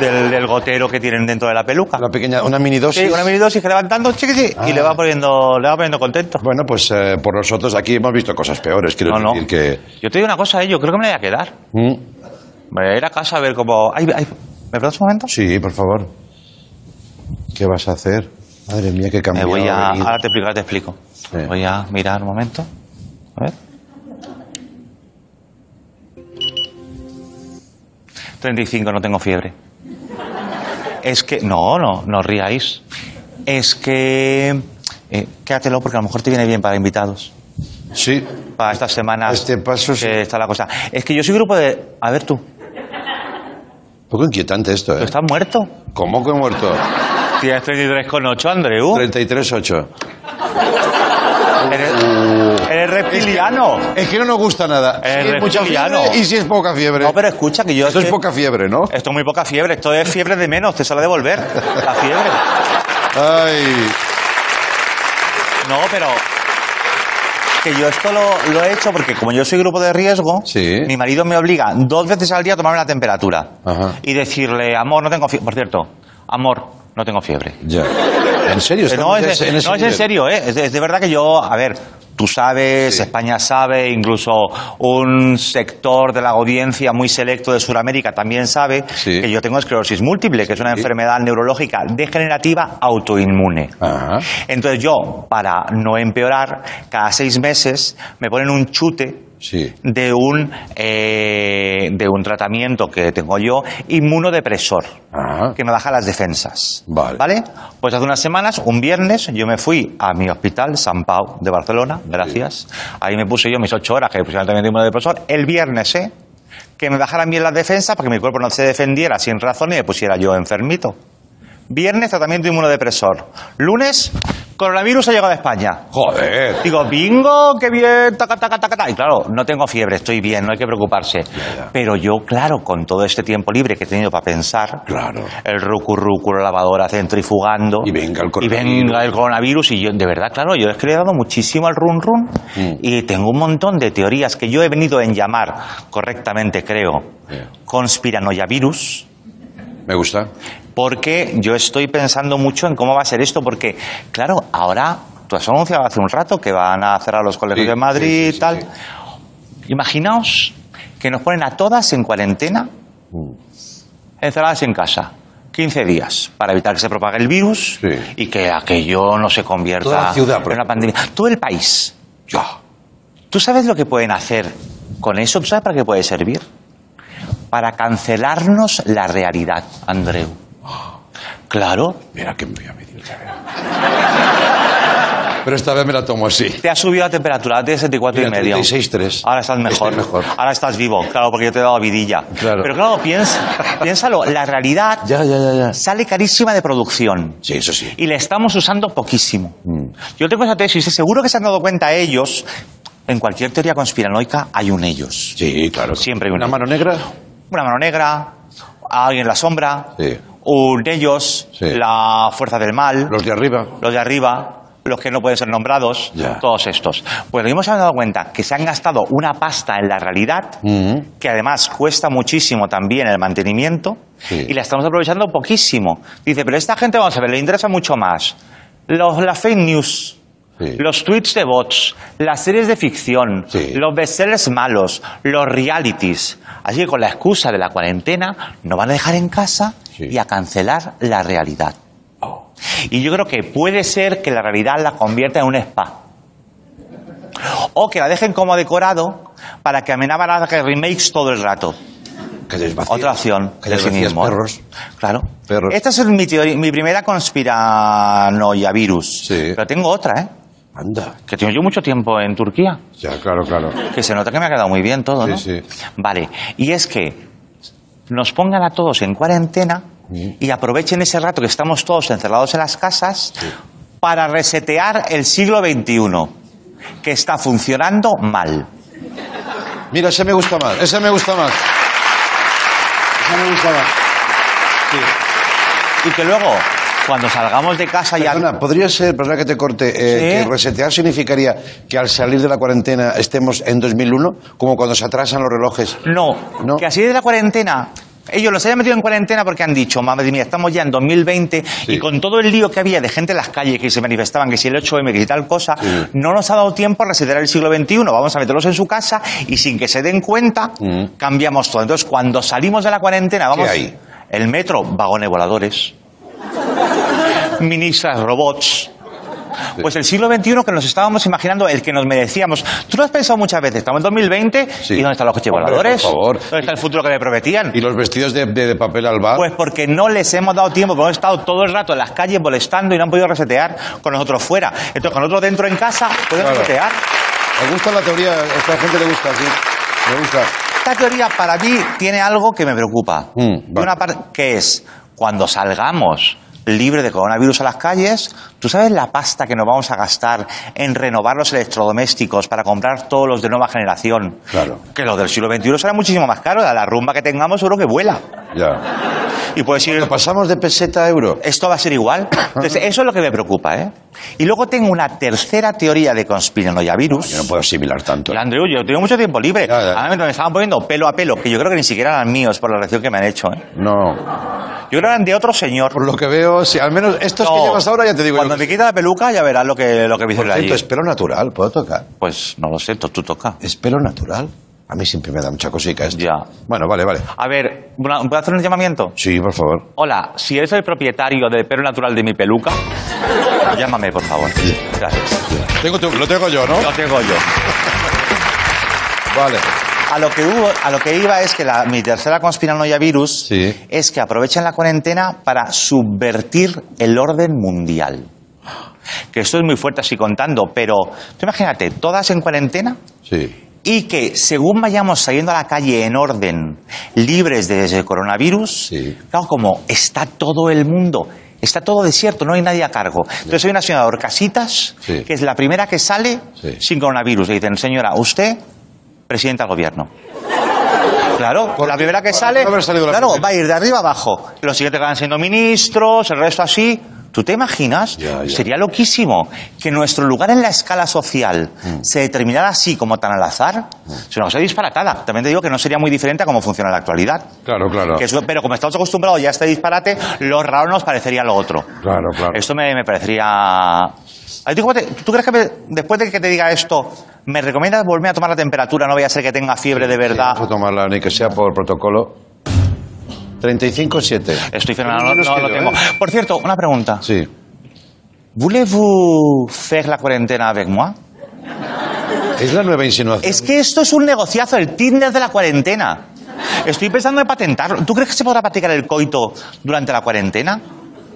del- del gotero que tienen dentro de la peluca. Una pequeña, una mini dosis. Sí, una minidosis que levantando, chiqui, Ah. y le va poniendo, le va poniendo contento. Bueno, pues eh, por nosotros aquí hemos visto cosas peores, quiero No, no. decir que... Yo te digo una cosa, eh, yo creo que me la voy a quedar. Mm, Me voy a ir a casa a ver cómo. Ay, ay, ¿Me perdonas un momento? Sí, por favor. ¿Qué vas a hacer? Madre mía, qué Me cambiado. voy a. Ahora te explico, ahora te explico. Voy a mirar un momento. A ver. 35, no tengo fiebre. Es que. No, no, no riáis. Es que. eh, quédatelo porque a lo mejor te viene bien para invitados. Sí, Para estas semanas. Este paso sí. que está la cosa. Es que yo soy grupo de. A ver tú, un poco inquietante esto, ¿tú ¿eh? estás muerto? ¿Cómo que muerto? Tienes 33,8, Andreu. 33-8. Eres, eres reptiliano. Es que no nos gusta nada. Es Si es mucha reptiliano. fiebre y si es poca fiebre. No, pero escucha que yo. Esto es que- poca fiebre, ¿no? Esto es muy poca fiebre. Esto es fiebre de menos. Te sale a devolver la fiebre. Ay, No, pero. Que yo esto lo, lo he hecho porque, como yo soy grupo de riesgo, Sí. mi marido me obliga dos veces al día a tomarme la temperatura. Ajá. Y decirle, amor, no tengo fiebre. Por cierto, amor, no tengo fiebre. ya. ¿En serio? No, es, en no, es en serio, ¿eh? es, de, es de verdad que yo, a ver, tú sabes, Sí. España sabe, incluso un sector de la audiencia muy selecto de Sudamérica también sabe Sí. que yo tengo esclerosis múltiple, que es una Sí. enfermedad neurológica degenerativa autoinmune. Ajá. Entonces yo, para no empeorar, cada seis meses me ponen un chute Sí. de un, eh, de un tratamiento que tengo yo, inmunodepresor Ajá. que me baja las defensas. Vale. Pues hace unas semanas, un viernes, yo me fui a mi hospital, San Pau, de Barcelona, gracias. Ahí me puse yo mis ocho horas, que me pusieron también de profesor, el viernes, ¿eh? Que me bajaran bien las defensas para que mi cuerpo no se defendiera sin razón y me pusiera yo enfermito. Viernes, tratamiento inmunodepresor. Lunes, coronavirus ha llegado a España. Joder. Digo, bingo, qué bien, taca, taca, taca, taca. Y claro, no tengo fiebre, estoy bien, no hay que preocuparse. Pero yo, claro, con todo este tiempo libre que he tenido para pensar, Claro. el rucu rucu, la lavadora centrifugando. Y venga el Y coronavirus. venga el coronavirus. Y yo, de verdad, claro, yo es que le he dado muchísimo al run run. Mm. Y tengo un montón de teorías que yo he venido en llamar, correctamente creo, Bien. conspiranoia-virus Me gusta. Porque yo estoy pensando mucho en cómo va a ser esto, porque, claro, ahora, tú has anunciado hace un rato que van a cerrar los colegios Sí, de Madrid sí, y sí, tal. Imaginaos que nos ponen a todas en cuarentena, Mm. encerradas en casa. 15 días para evitar que se propague el virus y que aquello no se convierta Toda la ciudad, por en una pandemia. Todo el país. Ya. ¿Tú sabes lo que pueden hacer con eso? ¿Tú sabes para qué puede servir? Para cancelarnos la realidad, Andreu. Claro, Mira que me voy a medir otra vez. Pero esta vez me la tomo así. te ha subido la temperatura de 74 Mira, y medio. 36,3. Ahora estás mejor. Estoy mejor. Ahora estás vivo, claro, porque yo te he dado vidilla. Claro. Pero claro, piensa, piénsalo, la realidad Ya, ya, ya, ya. sale carísima de producción. Sí, eso sí. Y le estamos usando poquísimo. Mm. Yo tengo esa tesis y seguro que se han dado cuenta ellos, En cualquier teoría conspiranoica hay un ellos. Sí, claro. Siempre hay un ¿Una ellos. mano negra? Una mano negra, alguien en la sombra, Sí. Un ellos, Sí. la fuerza del mal, Los de arriba. los de arriba, los que no pueden ser nombrados, Ya. todos estos. Pues nos hemos dado cuenta que se han gastado una pasta en la realidad, que además cuesta muchísimo también el mantenimiento, Sí. y la estamos aprovechando poquísimo. Dice, pero esta gente, vamos a ver, le interesa mucho más los, las fake news. Sí. Los tweets de bots, las series de ficción, Sí. los bestsellers malos, los realities. Así que con la excusa de la cuarentena nos van a dejar en casa Sí. y a cancelar la realidad. Y yo creo que puede ser que la realidad la convierta en un spa. O que la dejen como decorado para que Amenábar haga remakes todo el rato. Que desvacías. Otra opción Que desvacías perros. Claro. Perros. Esta es mi, teoría- mi primera conspiranoia virus. Sí. Pero tengo otra, ¿eh? Anda. Que tengo yo mucho tiempo en Turquía. Ya, claro, claro. Que se nota que me ha quedado muy bien todo, Sí, ¿no? sí. Vale. Y es que nos pongan a todos en cuarentena y aprovechen ese rato que estamos todos encerrados en las casas para resetear el siglo XXI, que está funcionando mal. Mira, ese me gusta más. Ese me gusta más. Ese me gusta más. Y que luego, cuando salgamos de casa ya... Perdona, podría ser, perdona que te corte, eh, Sí. que resetear significaría que al salir de la cuarentena estemos en 2001, como cuando se atrasan los relojes. No, No. que así de la cuarentena. Ellos los hayan metido en cuarentena porque han dicho, madre mía, estamos ya en 2020 y con todo el lío que había de gente en las calles que se manifestaban, que si el 8M, que si tal cosa, Sí. no nos ha dado tiempo a resetear el siglo XXI. Vamos a meterlos en su casa y sin que se den cuenta, Mm. cambiamos todo. Entonces, cuando salimos de la cuarentena, vamos. ¿Qué hay? El metro, vagones voladores. Ministras robots. Pues el siglo XXI que nos estábamos imaginando, el que nos merecíamos. ¿Tú lo has pensado muchas veces? Estamos en 2020 Sí. y ¿dónde están los coches Hombre, voladores? por favor. ¿Dónde está el futuro que me prometían? Y los vestidos de, de- de papel alba. Pues porque no les hemos dado tiempo, porque hemos estado todo el rato en las calles molestando y no han podido resetear con nosotros fuera. Entonces, con nosotros dentro en casa, pueden Claro. resetear. me gusta la teoría, a esta gente le gusta, sí. Me gusta. Esta teoría para mí tiene algo que me preocupa. Mm, una parte que es cuando salgamos libre de coronavirus a las calles, ¿tú sabes la pasta que nos vamos a gastar en renovar los electrodomésticos para comprar todos los de nueva generación? Claro. Que los del siglo XXI será muchísimo más caro. La rumba que tengamos seguro que vuela. Ya. Y puedes ir... Cuando pasamos de peseta a euro. Esto va a ser igual. Entonces, eso es lo que me preocupa, ¿eh? Y luego tengo una tercera teoría de conspiranoia virus. Yo no puedo asimilar tanto. Hola, Andreu, yo tengo mucho tiempo libre. Ya, ya. Ahora me estaban poniendo pelo a pelo, que yo creo que ni siquiera eran míos por la reacción que me han hecho, ¿eh? No. Yo creo que eran de otro señor. Por lo que veo, sí, al menos estos que No. llevas ahora ya te digo. Cuando yo me quita la peluca ya verás lo que, lo que me Por dicen allí. cierto, es pelo natural, ¿puedo tocar? Pues no lo sé, tú, tú toca. ¿Es pelo natural? A mí siempre me da mucha cosica esto. Ya. Bueno, vale, vale. A ver, una- ¿puedo hacer un llamamiento? Sí, por favor. Hola, si eres el propietario del pelo natural de mi peluca, llámame, por favor. Gracias. Tengo tu- lo tengo yo, ¿no? Lo tengo yo. Vale. A lo que hubo, a lo que iba es que la, mi tercera conspiranoia virus Sí. es que aprovechen la cuarentena para subvertir el orden mundial. Que esto es muy fuerte así contando, pero tú imagínate, todas en cuarentena Sí. y que según vayamos saliendo a la calle en orden, libres de ese coronavirus, Sí. claro, como está todo el mundo, está todo desierto, no hay nadie a cargo. Entonces hay una señora de Orcasitas, que es la primera que sale sin coronavirus. Le dicen, señora, usted, presidenta del gobierno. Claro, ¿Por la primera que sale, no claro, va a ir de arriba abajo. Los siguientes van siendo ministros, el resto así. ¿Tú te imaginas? Ya, ya. Sería loquísimo que nuestro lugar en la escala social Mm. se determinara así como tan al azar. Es una cosa disparatada. También te digo que no sería muy diferente a cómo funciona en la actualidad. Claro, claro. Que eso- pero como estamos acostumbrados ya a este disparate, lo raro nos parecería lo otro. Claro, claro. Esto me, me parecería... ¿Tú, crees que me- después de que te diga esto, me recomiendas volver a tomar la temperatura? No vaya a ser que tenga fiebre de verdad. Vamos a tomarla, ni que sea por protocolo. 35-7. Estoy fenomenal, no, no que lo tengo. ¿eh? Por cierto, una pregunta. Sí. ¿Voulez-vous faire la cuarentena avec moi? Es la nueva insinuación. Es que esto es un negociazo, el Tinder de la cuarentena. Estoy pensando en patentarlo. ¿Tú crees que se podrá practicar el coito durante la cuarentena?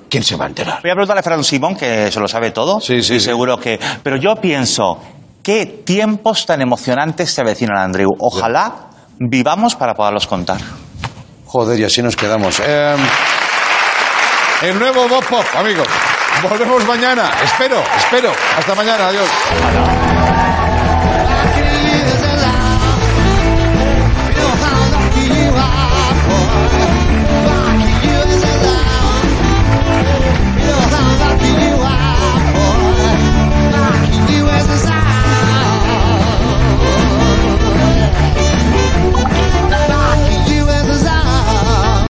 ¿Quién se va a enterar? Voy a preguntarle a Fernando Simón, que se lo sabe todo. Sí, sí, Y sí. seguro que. Pero yo pienso, ¿qué tiempos tan emocionantes se avecinan, Andreu? Ojalá vivamos para poderlos contar. Joder, y así nos quedamos. Eh, el nuevo Bob Pop, amigos. Volvemos mañana. Espero, espero. Hasta mañana. Adiós.